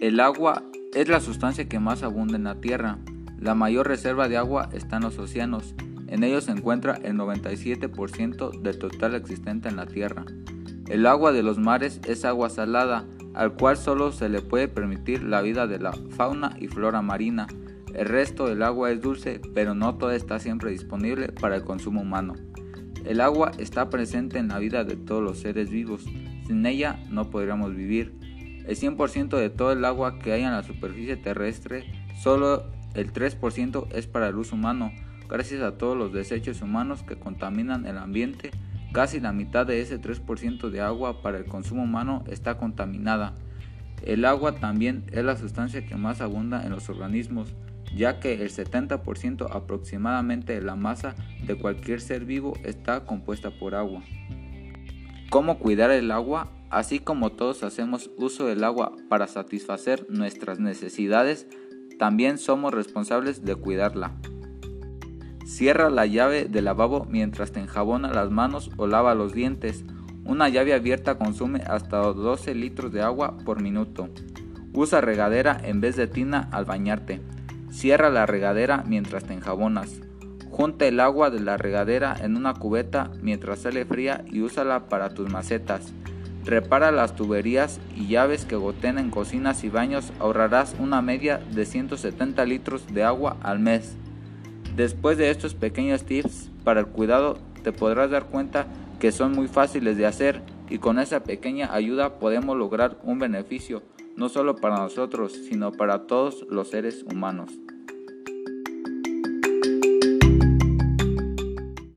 El agua es la sustancia que más abunda en la Tierra. La mayor reserva de agua está en los océanos. En ellos se encuentra el 97% del total existente en la Tierra. El agua de los mares es agua salada, al cual solo se le puede permitir la vida de la fauna y flora marina. El resto del agua es dulce, pero no toda está siempre disponible para el consumo humano. El agua está presente en la vida de todos los seres vivos. Sin ella no podríamos vivir. El 100% de todo el agua que hay en la superficie terrestre, solo el 3% es para el uso humano. Gracias a todos los desechos humanos que contaminan el ambiente, casi la mitad de ese 3% de agua para el consumo humano está contaminada. El agua también es la sustancia que más abunda en los organismos ya que el 70% aproximadamente de la masa de cualquier ser vivo está compuesta por agua. ¿Cómo cuidar el agua? Así como todos hacemos uso del agua para satisfacer nuestras necesidades, también somos responsables de cuidarla. Cierra la llave del lavabo mientras te enjabona las manos o lava los dientes. Una llave abierta consume hasta 12 litros de agua por minuto. Usa regadera en vez de tina al bañarte. Cierra la regadera mientras te enjabonas. Junta el agua de la regadera en una cubeta mientras sale fría y úsala para tus macetas. Repara las tuberías y llaves que goten en cocinas y baños, ahorrarás una media de 170 litros de agua al mes. Después de estos pequeños tips para el cuidado, te podrás dar cuenta que son muy fáciles de hacer y con esa pequeña ayuda podemos lograr un beneficio no solo para nosotros, sino para todos los seres humanos.